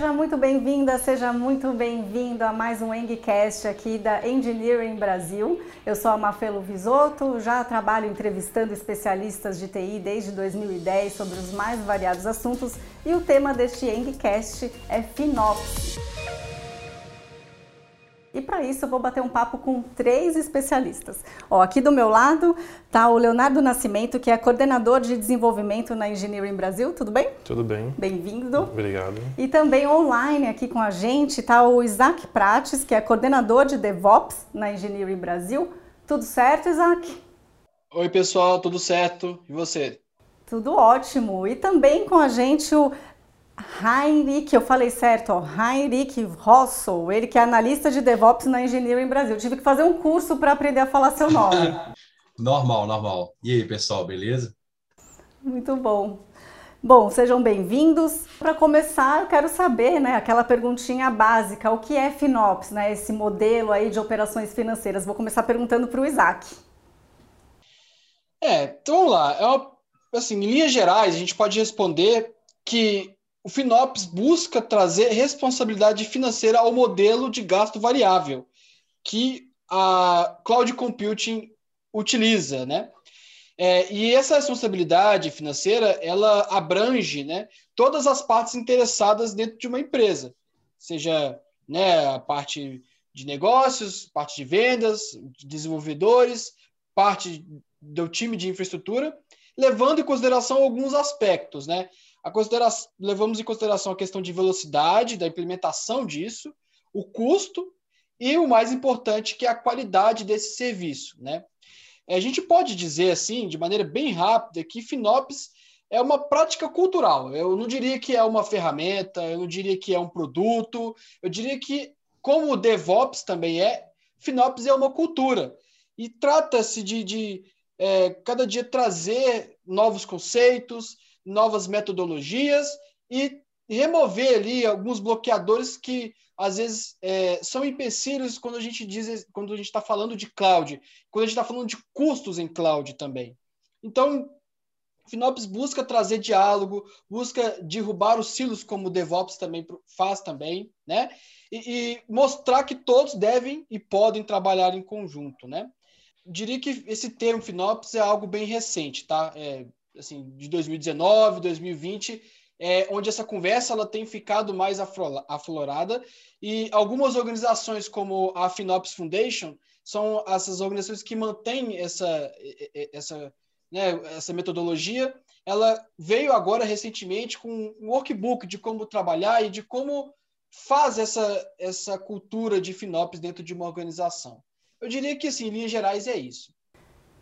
Seja muito bem-vinda, seja muito bem-vindo a mais um Engcast aqui da Engineering Brasil. Eu sou a Mafelo Visoto, já trabalho entrevistando especialistas de TI desde 2010 sobre os mais variados assuntos e o tema deste Engcast é FinOps. E para isso eu vou bater um papo com três especialistas. Ó, aqui do meu lado está o Leonardo Nascimento, que é coordenador de desenvolvimento na Engineering Brasil. Tudo bem? Tudo bem. Bem-vindo. Obrigado. E também online aqui com a gente está o Isaac Prates, que é coordenador de DevOps na Engineering Brasil. Tudo certo, Isaac? Oi, pessoal, tudo certo? E você? Tudo ótimo. E também com a gente o Heinrich, eu falei certo, ó, Heinrich Rossel, ele que é analista de DevOps na Engineering Brasil. Tive que fazer um curso para aprender a falar seu nome. normal, normal. E aí, pessoal, beleza? Muito bom. Bom, sejam bem-vindos. Para começar, eu quero saber, né, aquela perguntinha básica, o que é FinOps, né, esse modelo aí de operações financeiras? Vou começar perguntando para o Isaac. É, então vamos lá. É uma, assim, em linhas gerais, a gente pode responder que o FinOps busca trazer responsabilidade financeira ao modelo de gasto variável que a Cloud Computing utiliza, né? É, e essa responsabilidade financeira, ela abrange né, todas as partes interessadas dentro de uma empresa, seja né, a parte de negócios, parte de vendas, de desenvolvedores, parte do time de infraestrutura, levando em consideração alguns aspectos, né? Levamos em consideração a questão de velocidade, da implementação disso, o custo e o mais importante, que é a qualidade desse serviço. Né? A gente pode dizer, assim, de maneira bem rápida, que FinOps é uma prática cultural. Eu não diria que é uma ferramenta, eu não diria que é um produto, eu diria que, como o DevOps também é, FinOps é uma cultura. E trata-se de, de é, cada dia trazer novos conceitos, novas metodologias e remover ali alguns bloqueadores que às vezes é, são empecilhos quando a gente diz quando a gente está falando de cloud, quando a gente está falando de custos em cloud também. Então, Finops busca trazer diálogo, busca derrubar os silos como o DevOps também faz também, né? E, e, mostrar que todos devem e podem trabalhar em conjunto, né? Diria que esse termo Finops é algo bem recente, tá? É, assim, de 2019, 2020, é, onde essa conversa ela tem ficado mais aflorada e algumas organizações como a FinOps Foundation são essas organizações que mantêm essa, essa, né, essa metodologia. Ela veio agora recentemente com um workbook de como trabalhar e de como faz essa, essa cultura de FinOps dentro de uma organização. Eu diria que, assim, em linhas gerais, é isso.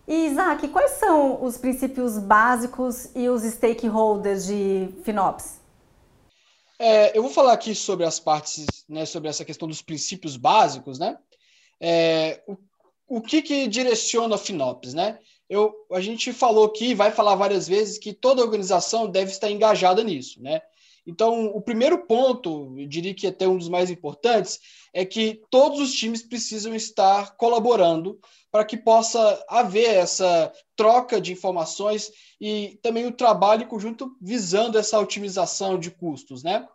E Isaac, quais são os princípios básicos e os stakeholders de FinOps? É, eu vou falar aqui sobre as partes, né, sobre essa questão dos princípios básicos, né? É, o, o que, que direciona a FinOps, né? Eu, a gente falou aqui, vai falar várias vezes, que toda organização deve estar engajada nisso, né? Então, o primeiro ponto, eu diria que até um dos mais importantes, é que todos os times precisam estar colaborando para que possa haver essa troca de informações e também o trabalho em conjunto visando essa otimização de custos, né?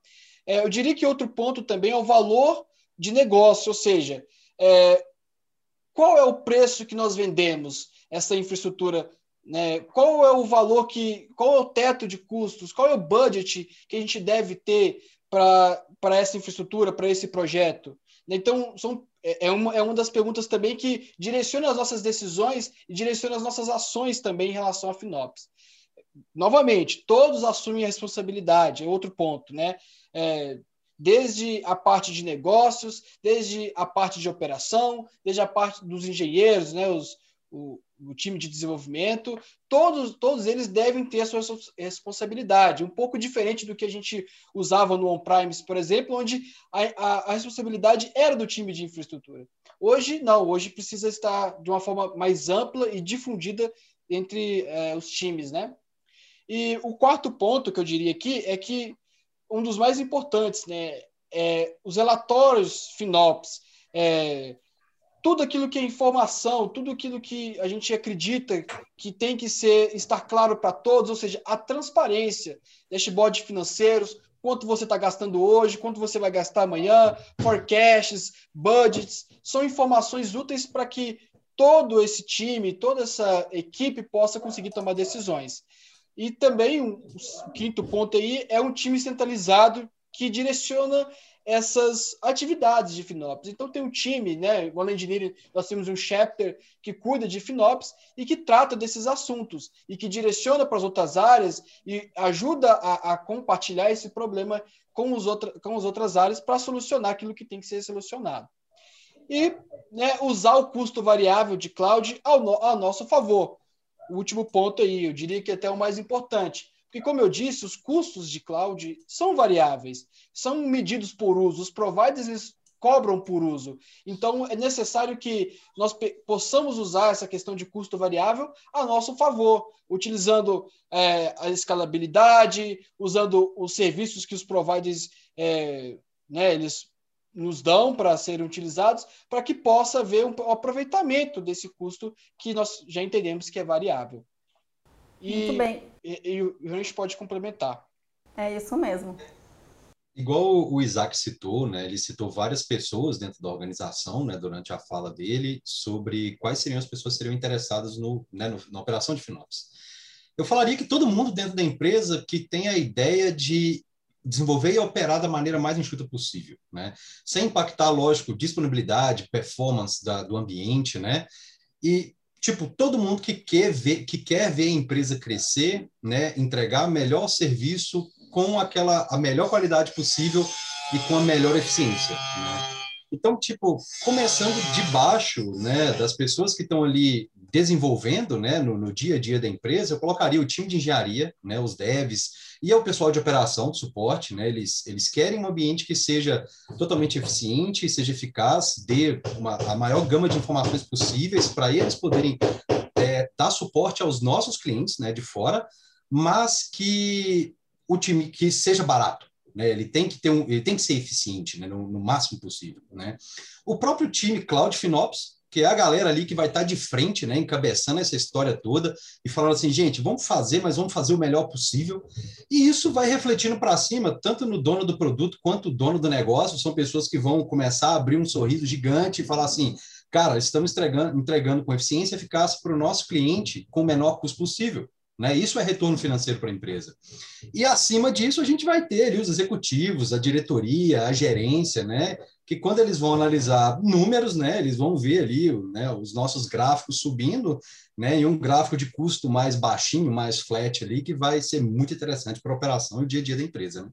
É, eu diria que outro ponto também é o valor de negócio, ou seja, é, qual é o preço que nós vendemos essa infraestrutura né? Qual é o valor que, qual é o teto de custos, qual é o budget que a gente deve ter para essa infraestrutura, para esse projeto? Então, são, é, é, uma, é uma das perguntas também que direciona as nossas decisões e direciona as nossas ações também em relação à FinOps. Novamente, todos assumem a responsabilidade, é outro ponto, né? É, desde a parte de negócios, desde a parte de operação, desde a parte dos engenheiros, né? Os, o time de desenvolvimento, todos, todos eles devem ter a sua responsabilidade, um pouco diferente do que a gente usava no on-premise, por exemplo, onde a, a, a, responsabilidade era do time de infraestrutura. Hoje, não, hoje precisa estar de uma forma mais ampla e difundida entre é, os times, né? E o quarto ponto que eu diria aqui é que um dos mais importantes, né, é os relatórios FinOps, é, tudo aquilo que é informação, tudo aquilo que a gente acredita que tem que ser estar claro para todos, ou seja, a transparência, dashboard financeiros, quanto você está gastando hoje, quanto você vai gastar amanhã, forecasts, budgets, são informações úteis para que todo esse time, toda essa equipe possa conseguir tomar decisões. E também, o um, quinto ponto aí, é um time centralizado que direciona essas atividades de FinOps. Então tem um time, né, na Engineering, nós temos um chapter que cuida de FinOps e que trata desses assuntos e que direciona para as outras áreas e ajuda a, a compartilhar esse problema com, os outra, com as outras áreas para solucionar aquilo que tem que ser solucionado. E né, usar o custo variável de cloud ao, no, ao nosso favor. O último ponto aí, eu diria que é até o mais importante porque, como eu disse, os custos de cloud são variáveis, são medidos por uso, os providers cobram por uso. Então, é necessário que nós possamos usar essa questão de custo variável a nosso favor, utilizando é, a escalabilidade, usando os serviços que os providers é, né, eles nos dão para serem utilizados, para que possa haver um aproveitamento desse custo que nós já entendemos que é variável. E, Muito bem. E, e, e a gente pode complementar. É isso mesmo. Igual o Isaac citou, né, ele citou várias pessoas dentro da organização, né, durante a fala dele, sobre quais seriam as pessoas que seriam interessadas no, né, no, na operação de FinOps. Eu falaria que todo mundo dentro da empresa que tem a ideia de desenvolver e operar da maneira mais enxuta possível, né, sem impactar, lógico, disponibilidade, performance da, do ambiente, né, e tipo, todo mundo que quer ver, que quer ver a empresa crescer, né, entregar melhor serviço com aquela a melhor qualidade possível e com a melhor eficiência. Né? Então, tipo, começando de baixo, né, das pessoas que estão ali desenvolvendo, né, no, no, dia a dia da empresa, eu colocaria o time de engenharia, né, os devs e o pessoal de operação, de suporte, né, eles, eles querem um ambiente que seja totalmente eficiente, seja eficaz, dê uma, a maior gama de informações possíveis para eles poderem é, dar suporte aos nossos clientes, né, de fora, mas que o time que seja barato, né? Ele tem que ter um, ele tem que ser eficiente, né? no, no, máximo possível, né? O próprio time Cloud FinOps, que é a galera ali que vai estar de frente, né, encabeçando essa história toda e falando assim, gente, vamos fazer, mas vamos fazer o melhor possível. E isso vai refletindo para cima, tanto no dono do produto quanto o dono do negócio. São pessoas que vão começar a abrir um sorriso gigante e falar assim, cara, estamos entregando, entregando com eficiência e eficácia para o nosso cliente com o menor custo possível. Né? Isso é retorno financeiro para a empresa. E acima disso, a gente vai ter ali os executivos, a diretoria, a gerência, né? Que quando eles vão analisar números, né, eles vão ver ali né, os nossos gráficos subindo, né, e um gráfico de custo mais baixinho, mais flat ali, que vai ser muito interessante para a operação e o dia a dia da empresa. Né?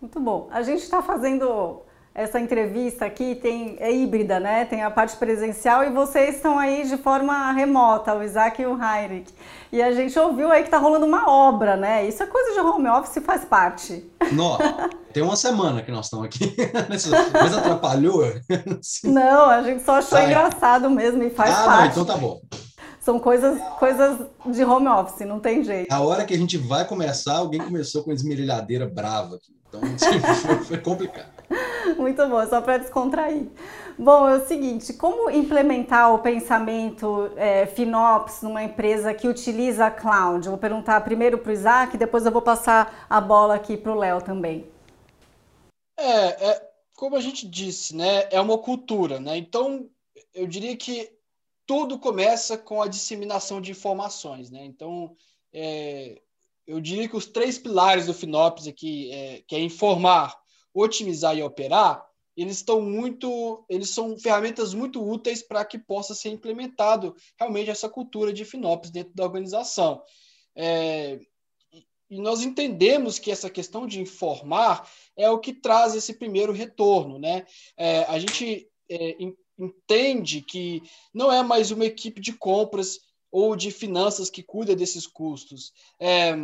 Muito bom. A gente está fazendo essa entrevista aqui tem, é híbrida, né? Tem a parte presencial e vocês estão aí de forma remota, o Isaac e o Heinrich. E a gente ouviu aí que tá rolando uma obra, né? Isso é coisa de home office faz parte. Nossa, tem uma semana que nós estamos aqui. Mas atrapalhou? Não, a gente só achou ah, engraçado mesmo e faz ah, parte. Ah, então tá bom. São coisas, coisas de home office, não tem jeito. A hora que a gente vai começar, alguém começou com esmerilhadeira brava aqui. Então, foi, foi complicado. Muito bom, só para descontrair. Bom, é o seguinte, como implementar o pensamento é, FinOps numa empresa que utiliza cloud? Vou perguntar primeiro para o Isaac, depois eu vou passar a bola aqui para o Léo também. É, é, como a gente disse, né, é uma cultura, né? Então, eu diria que tudo começa com a disseminação de informações, né? Então, é, eu diria que os três pilares do FinOps aqui, é, que é informar, otimizar e operar, eles estão muito, eles são ferramentas muito úteis para que possa ser implementado realmente essa cultura de FinOps dentro da organização. É, e nós entendemos que essa questão de informar é o que traz esse primeiro retorno, né? É, a gente é, entende que não é mais uma equipe de compras ou de finanças que cuida desses custos. É,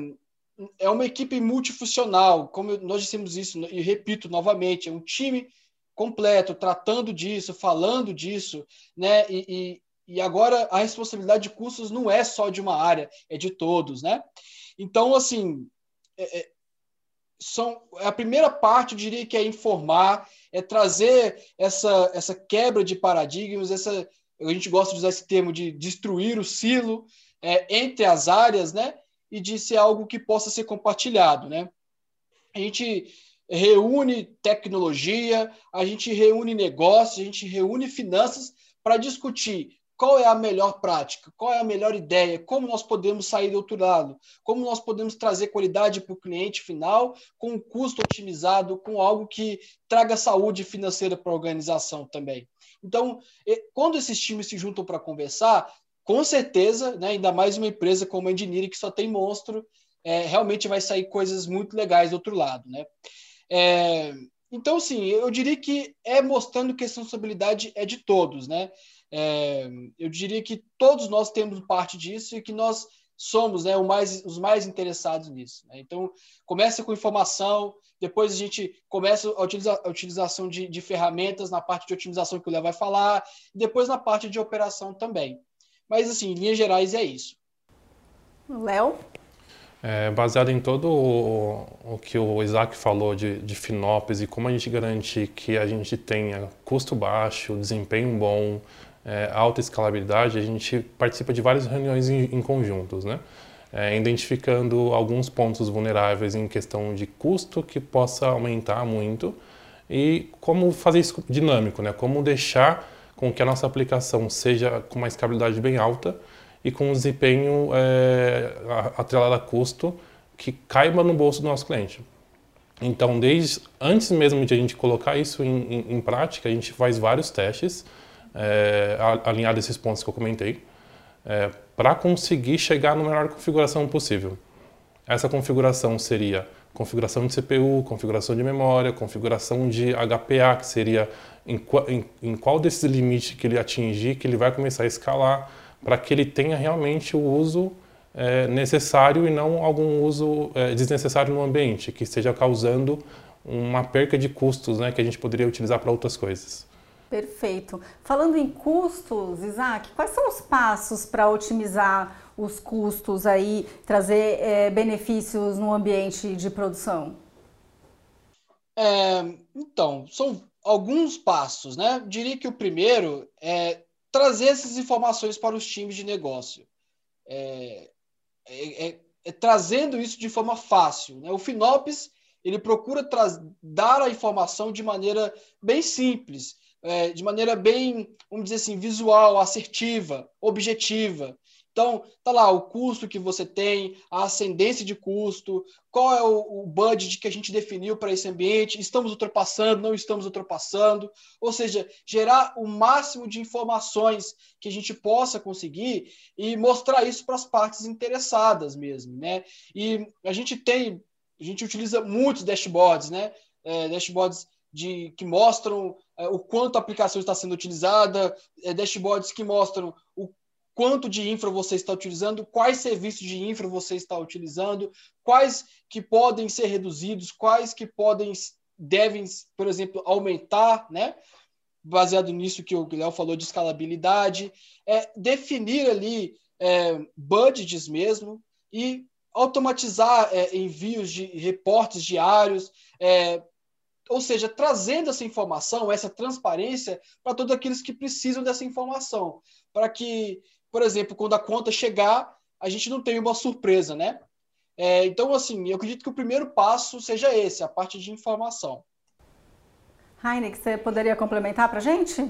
é uma equipe multifuncional, como nós dissemos isso, e repito novamente, é um time completo, tratando disso, falando disso, né? E, e, e, agora a responsabilidade de custos não é só de uma área, é de todos, né? Então, assim, é, é, são, a primeira parte, eu diria que é informar, é trazer essa, essa quebra de paradigmas, essa, a gente gosta de usar esse termo de destruir o silo é, entre as áreas, né? E de ser algo que possa ser compartilhado, né? a gente reúne tecnologia, a gente reúne negócios, a gente reúne finanças para discutir qual é a melhor prática, qual é a melhor ideia, como nós podemos sair do outro lado, como nós podemos trazer qualidade para o cliente final com um custo otimizado, com algo que traga saúde financeira para a organização também. Então, quando esses times se juntam para conversar, com certeza, né, ainda mais uma empresa como a Engineering, que só tem monstro, é, realmente vai sair coisas muito legais do outro lado. Né? É, então, sim, eu diria que é mostrando que a responsabilidade é de todos. Né? É, eu diria que todos nós temos parte disso e que nós somos né, mais, os mais interessados nisso. Né? Então, começa com informação, depois a gente começa a, utiliza, a utilização de, de, ferramentas na parte de otimização que o Léo vai falar, e depois na parte de operação também. Mas, assim, em linhas gerais, é isso. Léo? É, baseado em todo o, o, que o Isaac falou de, de FinOps e como a gente garante que a gente tenha custo baixo, desempenho bom, é, alta escalabilidade, a gente participa de várias reuniões em, em conjuntos, né? É, identificando alguns pontos vulneráveis em questão de custo que possa aumentar muito e como fazer isso dinâmico, né? Como deixar com que a nossa aplicação seja com uma escalabilidade bem alta e com um desempenho é, atrelado a custo que caiba no bolso do nosso cliente. Então, desde antes mesmo de a gente colocar isso em, em, em prática, a gente faz vários testes é, alinhado a esses pontos que eu comentei, é, para conseguir chegar na melhor configuração possível. Essa configuração seria configuração de CPU, configuração de memória, configuração de HPA, que seria em, em, em qual desses limites que ele atingir que ele vai começar a escalar, para que ele tenha realmente o uso é, necessário e não algum uso é, desnecessário no ambiente, que esteja causando uma perca de custos né, que a gente poderia utilizar para outras coisas. Perfeito. Falando em custos, Isaac, quais são os passos para otimizar os custos aí, trazer é, benefícios no ambiente de produção? É, então, são alguns passos, né? Diria que o primeiro é trazer essas informações para os times de negócio. É, é, é, é trazendo isso de forma fácil. Né? O Finops ele procura dar a informação de maneira bem simples é, de maneira bem, vamos dizer assim, visual, assertiva, objetiva. Então, tá lá o custo que você tem, a ascendência de custo, qual é o, o budget que a gente definiu para esse ambiente, estamos ultrapassando, não estamos ultrapassando, ou seja, gerar o máximo de informações que a gente possa conseguir e mostrar isso para as partes interessadas mesmo, né? E a gente tem, a gente utiliza muitos dashboards, né? É, dashboards de, que mostram o quanto a aplicação está sendo utilizada, é, dashboards que mostram o quanto de infra você está utilizando, quais serviços de infra você está utilizando, quais que podem ser reduzidos, quais que podem devem, por exemplo, aumentar, né? Baseado nisso que o Léo falou de escalabilidade, é definir ali é, budgets mesmo e automatizar é, envios de reportes diários, é, ou seja, trazendo essa informação, essa transparência para todos aqueles que precisam dessa informação, para que, por exemplo, quando a conta chegar, a gente não tenha uma surpresa, né? É, então, assim, eu acredito que o primeiro passo seja esse, a parte de informação. Heineck, você poderia complementar para a gente?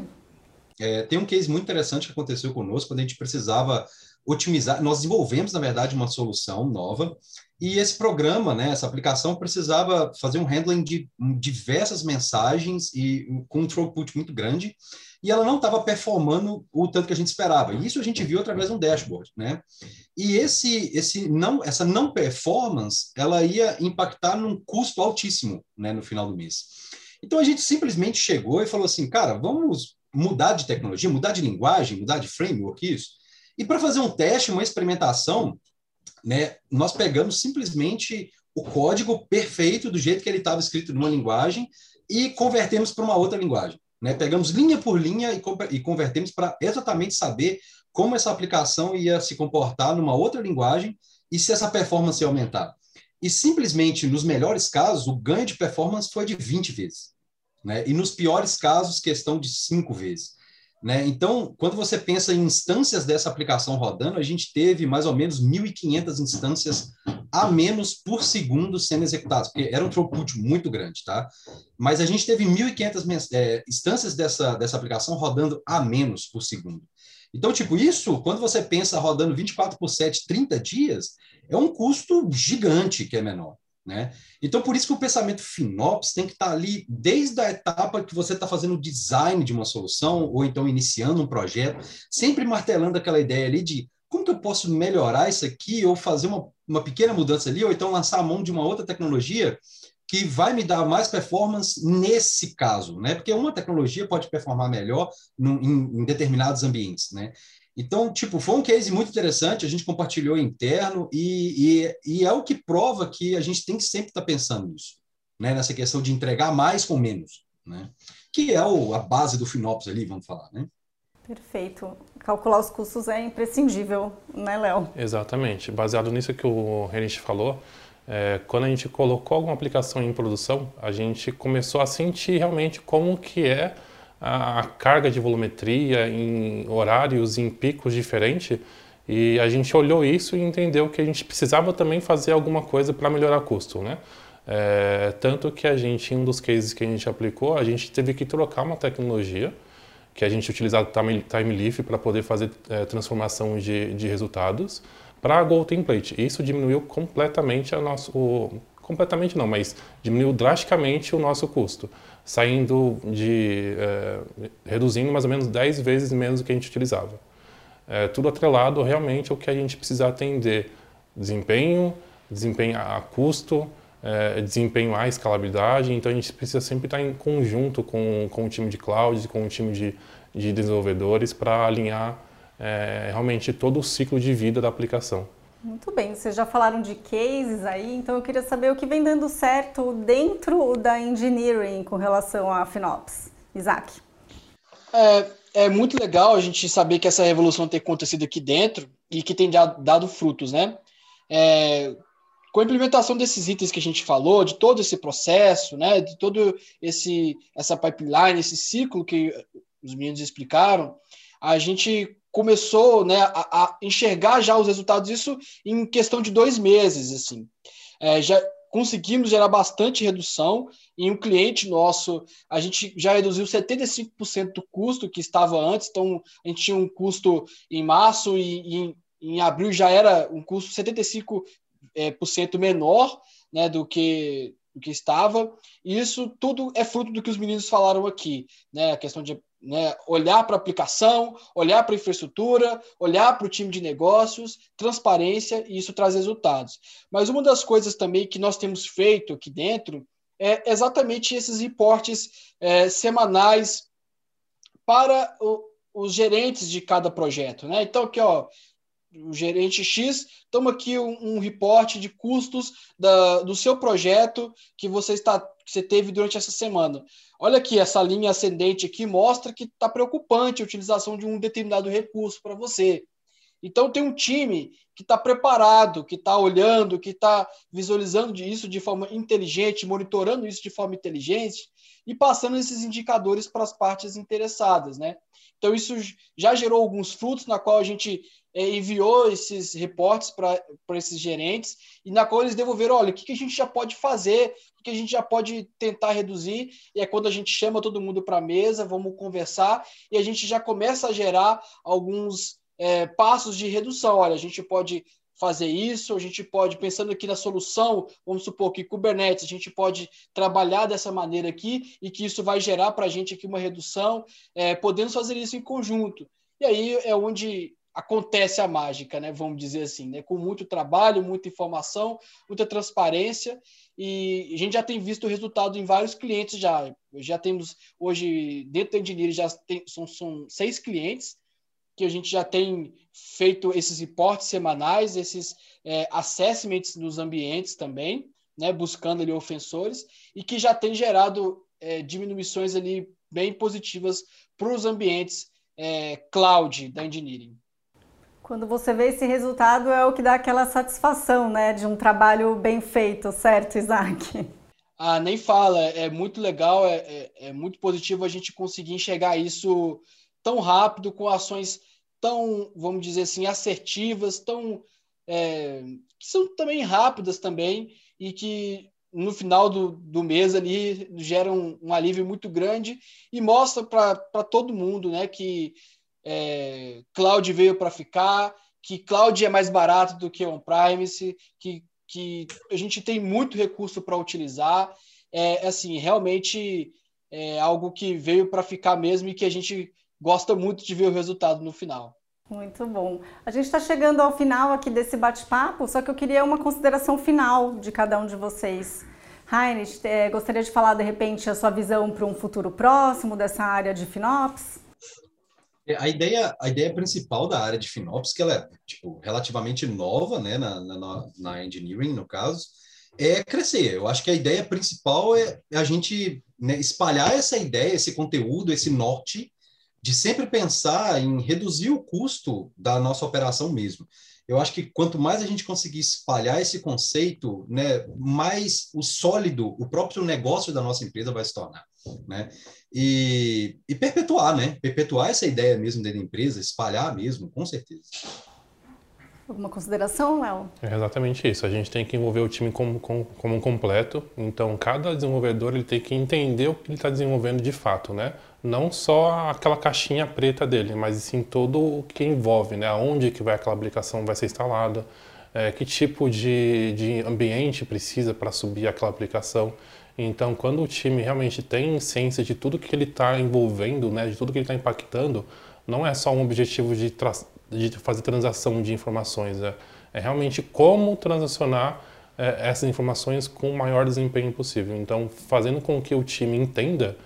É, tem um case muito interessante que aconteceu conosco quando a gente precisava otimizar. Nós desenvolvemos, na verdade, uma solução nova e esse programa, né, essa aplicação precisava fazer um handling de diversas mensagens e com um throughput muito grande, e ela não estava performando o tanto que a gente esperava. E isso a gente viu através de um dashboard, né? E esse, esse não, essa não performance, ela ia impactar num custo altíssimo, né, no final do mês. Então a gente simplesmente chegou e falou assim, cara, vamos mudar de tecnologia, mudar de linguagem, mudar de framework, isso. E para fazer um teste, uma experimentação, né, nós pegamos simplesmente o código perfeito do jeito que ele estava escrito numa linguagem e convertemos para uma outra linguagem. Né? Pegamos linha por linha e, e convertemos para exatamente saber como essa aplicação ia se comportar numa outra linguagem e se essa performance ia aumentar. E simplesmente, nos melhores casos, o ganho de performance foi de 20 vezes. Né? E nos piores casos, questão de 5 vezes. Né? Então, quando você pensa em instâncias dessa aplicação rodando, a gente teve mais ou menos 1.500 instâncias a menos por segundo sendo executados, porque era um throughput muito grande, tá? Mas a gente teve 1.500 é, instâncias dessa, dessa aplicação rodando a menos por segundo. Então, tipo, isso, quando você pensa rodando 24 por 7, 30 dias, é um custo gigante que é menor. Né? Então, por isso que o pensamento FinOps tem que estar ali desde a etapa que você está fazendo o design de uma solução, ou então iniciando um projeto, sempre martelando aquela ideia ali de como que eu posso melhorar isso aqui, ou fazer uma, uma pequena mudança ali, ou então lançar a mão de uma outra tecnologia que vai me dar mais performance nesse caso, né? Porque uma tecnologia pode performar melhor no, em, em, determinados ambientes, né? Então, tipo, foi um case muito interessante, a gente compartilhou interno e, e, e é o que prova que a gente tem que sempre estar tá pensando nisso, né? Nessa questão de entregar mais com menos, né? Que é o, a base do FinOps ali, vamos falar, né? Perfeito. Calcular os custos é imprescindível, né, Léo? Exatamente. Baseado nisso que o Renich falou, é, quando a gente colocou alguma aplicação em produção, a gente começou a sentir realmente como que é a, a carga de volumetria em horários, em picos diferentes, e a gente olhou isso e entendeu que a gente precisava também fazer alguma coisa para melhorar custo, né? É, tanto que a gente, em um dos cases que a gente aplicou, a gente teve que trocar uma tecnologia que a gente utilizava time, time leaf para poder fazer é, transformação de, de resultados para a Go Template. Isso diminuiu completamente a nosso, completamente não, mas diminuiu drasticamente o nosso custo saindo de é, reduzindo mais ou menos 10 vezes menos do que a gente utilizava. É, tudo atrelado realmente ao que a gente precisa atender: desempenho, desempenho a custo, é, desempenho a escalabilidade. Então a gente precisa sempre estar em conjunto com, com o time de cloud, com o time de, de desenvolvedores para alinhar realmente todo o ciclo de vida da aplicação. Muito bem, vocês já falaram de cases aí, então eu queria saber o que vem dando certo dentro da engineering com relação a FinOps. Isaac. É, é muito legal a gente saber que essa revolução tem acontecido aqui dentro e que tem dado frutos, né? É, com a implementação desses itens que a gente falou, de todo esse processo, né, de todo esse essa pipeline, esse ciclo que os meninos explicaram, a gente começou né, a, a, enxergar já os resultados disso em questão de dois meses. assim. É, já conseguimos gerar bastante redução em um cliente nosso, a gente já reduziu 75% do custo que estava antes, então a gente tinha um custo em março e, em, em abril já era um custo 75% é, por cento menor né, do que do que estava. E isso tudo é fruto do que os meninos falaram aqui, né? A questão de né, olhar para a aplicação, olhar para a infraestrutura, olhar para o time de negócios, transparência, e isso traz resultados. Mas uma das coisas também que nós temos feito aqui dentro é exatamente esses reportes é, semanais para o, os gerentes de cada projeto. Né? Então, aqui, ó, o gerente X, toma aqui um, um reporte de custos da, do seu projeto que você está que você teve durante essa semana. Olha aqui, essa linha ascendente aqui mostra que está preocupante a utilização de um determinado recurso para você. Então tem um time que está preparado, que está olhando, que está visualizando isso de forma inteligente, monitorando isso de forma inteligente e passando esses indicadores para as partes interessadas, né? Então isso já gerou alguns frutos na qual a gente é, enviou esses reportes para esses gerentes e na qual eles devolveram, olha, o que, que a gente já pode fazer, o que a gente já pode tentar reduzir, e é quando a gente chama todo mundo para a mesa, vamos conversar, e a gente já começa a gerar alguns é, passos de redução. Olha, a gente pode fazer isso, a gente pode, pensando aqui na solução, vamos supor que Kubernetes, a gente pode trabalhar dessa maneira aqui e que isso vai gerar para a gente aqui uma redução, é, podemos fazer isso em conjunto. E aí é onde acontece a mágica, né? Vamos dizer assim, né? Com muito trabalho, muita informação, muita transparência e a gente já tem visto o resultado em vários clientes já. Já temos hoje dentro da Engineering já tem, são, são seis clientes que a gente já tem feito esses reportes semanais, esses é, assessments nos ambientes também, né? Buscando ali ofensores e que já tem gerado é, diminuições ali bem positivas para os ambientes é, cloud da engineering. Quando você vê esse resultado é o que dá aquela satisfação, né, de um trabalho bem feito, certo, Isaac? Ah, nem fala, é muito legal, é, é, é muito positivo a gente conseguir enxergar isso tão rápido, com ações tão, vamos dizer assim, assertivas, tão é, que são também rápidas também e que no final do, do mês ali geram um, alívio muito grande e mostra para todo mundo né, que é, cloud veio para ficar, que cloud é mais barato do que on-premise, que, que a gente tem muito recurso para utilizar. É assim, realmente é algo que veio para ficar mesmo e que a gente gosta muito de ver o resultado no final. Muito bom. A gente está chegando ao final aqui desse bate-papo, só que eu queria uma consideração final de cada um de vocês. Heinrich, é, gostaria de falar de repente a sua visão para um futuro próximo dessa área de FinOps? É, a ideia, a ideia principal da área de FinOps, que ela é tipo, relativamente nova né, na, na, na engineering, no caso, é crescer. Eu acho que a ideia principal é a gente né, espalhar essa ideia, esse conteúdo, esse norte, de sempre pensar em reduzir o custo da nossa operação mesmo. Eu acho que quanto mais a gente conseguir espalhar esse conceito, né, mais o sólido, o próprio negócio da nossa empresa vai se tornar, né? E, e perpetuar, né? Perpetuar essa ideia mesmo dentro da empresa, espalhar mesmo, com certeza. Alguma consideração, Léo? É exatamente isso. A gente tem que envolver o time como, como, como um completo. Então, cada desenvolvedor ele tem que entender o que ele está desenvolvendo de fato, né? Não só aquela caixinha preta dele, mas sim todo o que envolve, né? Onde que vai aquela aplicação vai ser instalada, é, que tipo de, de ambiente precisa para subir aquela aplicação. Então, quando o time realmente tem ciência de tudo que ele está envolvendo, né? De tudo que ele está impactando, não é só um objetivo de de fazer transação de informações. É, é realmente como transacionar é, essas informações com o maior desempenho possível. Então, fazendo com que o time entenda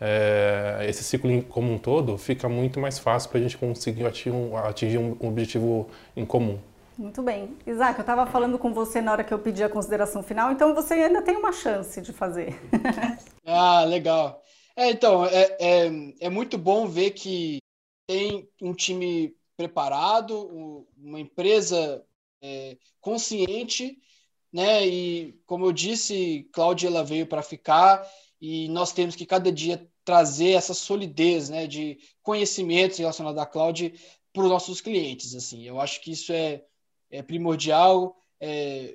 é, esse ciclo como um todo, fica muito mais fácil para a gente conseguir atingir um, atingir um objetivo em comum. Muito bem. Isaac, eu estava falando com você na hora que eu pedi a consideração final, então você ainda tem uma chance de fazer. ah, legal. É, então, é, é, é muito bom ver que tem um time preparado, uma empresa é, consciente, né? E como eu disse, Cláudia ela veio para ficar e nós temos que cada dia trazer essa solidez, né, de conhecimentos relacionados à cloud para os nossos clientes. Assim, eu acho que isso é, é primordial. É,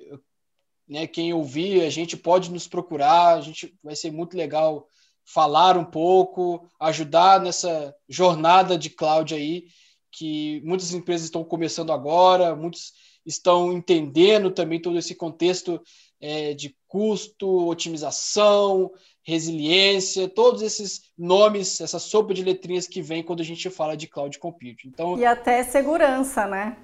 né, quem ouvir, a gente pode nos procurar, a gente vai ser muito legal falar um pouco, ajudar nessa jornada de cloud aí que muitas empresas estão começando agora, muitos estão entendendo também todo esse contexto é, de custo, otimização, resiliência, todos esses nomes, essa sopa de letrinhas que vem quando a gente fala de cloud computing. Então, e até segurança, né?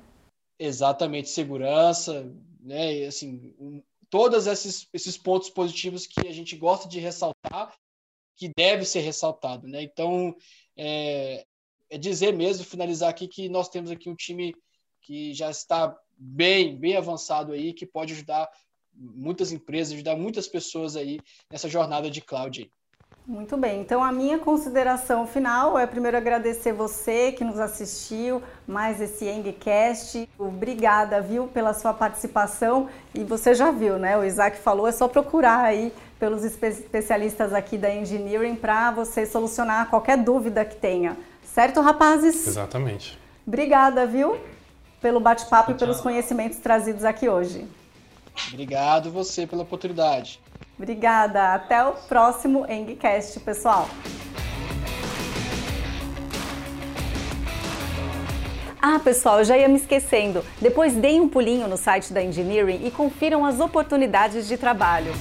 Exatamente, segurança, né? E, assim, todos esses, esses pontos positivos que a gente gosta de ressaltar, que deve ser ressaltado, né? Então, é, é dizer mesmo, finalizar aqui, que nós temos aqui um time que já está bem, bem avançado aí, que pode ajudar muitas empresas, ajudar muitas pessoas aí nessa jornada de cloud. Muito bem, então a minha consideração final é primeiro agradecer você que nos assistiu, mais esse Engcast. Obrigada, viu, pela sua participação. E você já viu, né? O Isaac falou, é só procurar aí pelos especialistas aqui da Engineering para você solucionar qualquer dúvida que tenha. Certo, rapazes? Exatamente. Obrigada, viu? Pelo bate-papo e pelos conhecimentos trazidos aqui hoje. Obrigado você pela oportunidade. Obrigada. Até o próximo Engcast, pessoal. Ah, pessoal, eu já ia me esquecendo. Depois deem um pulinho no site da Engineering e confiram as oportunidades de trabalho.